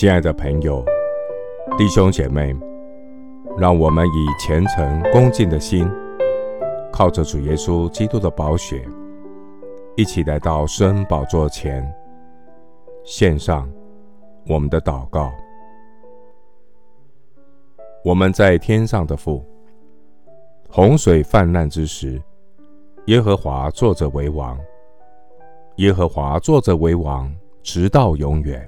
亲爱的朋友、弟兄姐妹，让我们以虔诚恭敬的心，靠着主耶稣基督的宝血，一起来到施恩宝座前，献上我们的祷告。我们在天上的父，洪水泛滥之时，耶和华坐着为王。耶和华坐着为王，直到永远。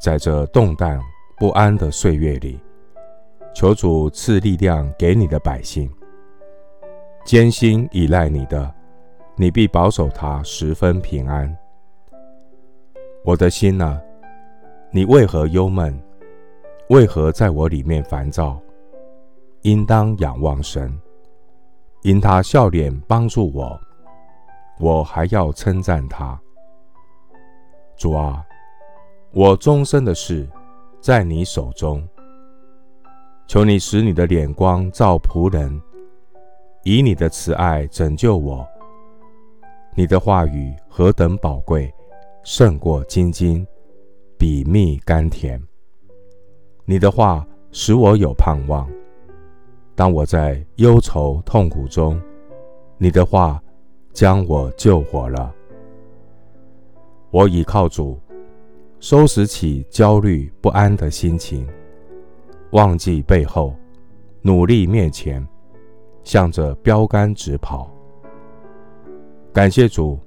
在这动荡不安的岁月里，求主赐力量给你的百姓。艰辛依赖你的，你必保守他十分平安。我的心哪，你为何忧闷？为何在我里面烦躁？应当仰望神，因他笑脸帮助我。我还要称赞他，主啊，我终身的事在你手中。求你使你的脸光照仆人，以你的慈爱拯救我。你的话语何等宝贵，胜过金金，比蜜甘甜。你的话使我有盼望。当我在忧愁痛苦中，你的话。将我救活了。我倚靠主，收拾起焦虑不安的心情，忘记背后，努力面前，向着标杆直跑。感谢主，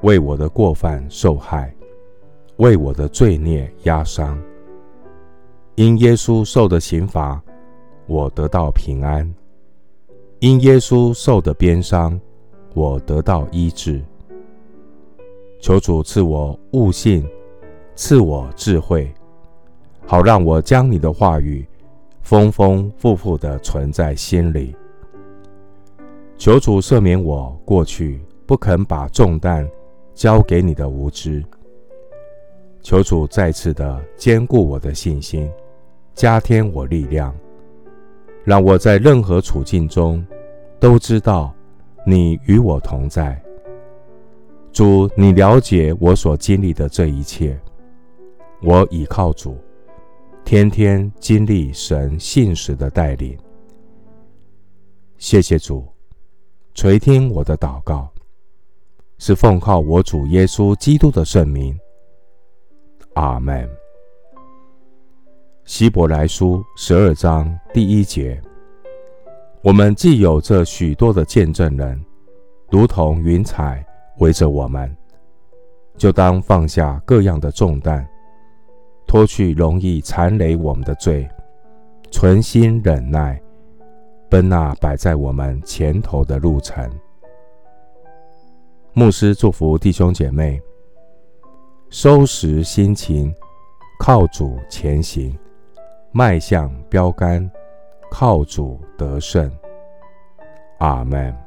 为我的过犯受害，为我的罪孽压伤。因耶稣受的刑罚，我得到平安；因耶稣受的鞭伤。我得到医治，求主赐我悟性，赐我智慧，好让我将你的话语丰丰富富的存在心里。求主赦免我过去不肯把重担交给你的无知。求主再次的坚固我的信心，加添我力量，让我在任何处境中都知道。你与我同在，主，你了解我所经历的这一切。我倚靠主，天天经历神信实的带领。谢谢主，垂听我的祷告，是奉靠我主耶稣基督的圣名。阿门。希伯来书十二章第一节。我们既有这许多的见证人，如同云彩围着我们，就当放下各样的重担，脱去容易缠累我们的罪，存心忍耐，奔那摆在我们前头的路程。牧师祝福弟兄姐妹，收拾心情，靠主前行，迈向标杆。靠主得胜，阿门。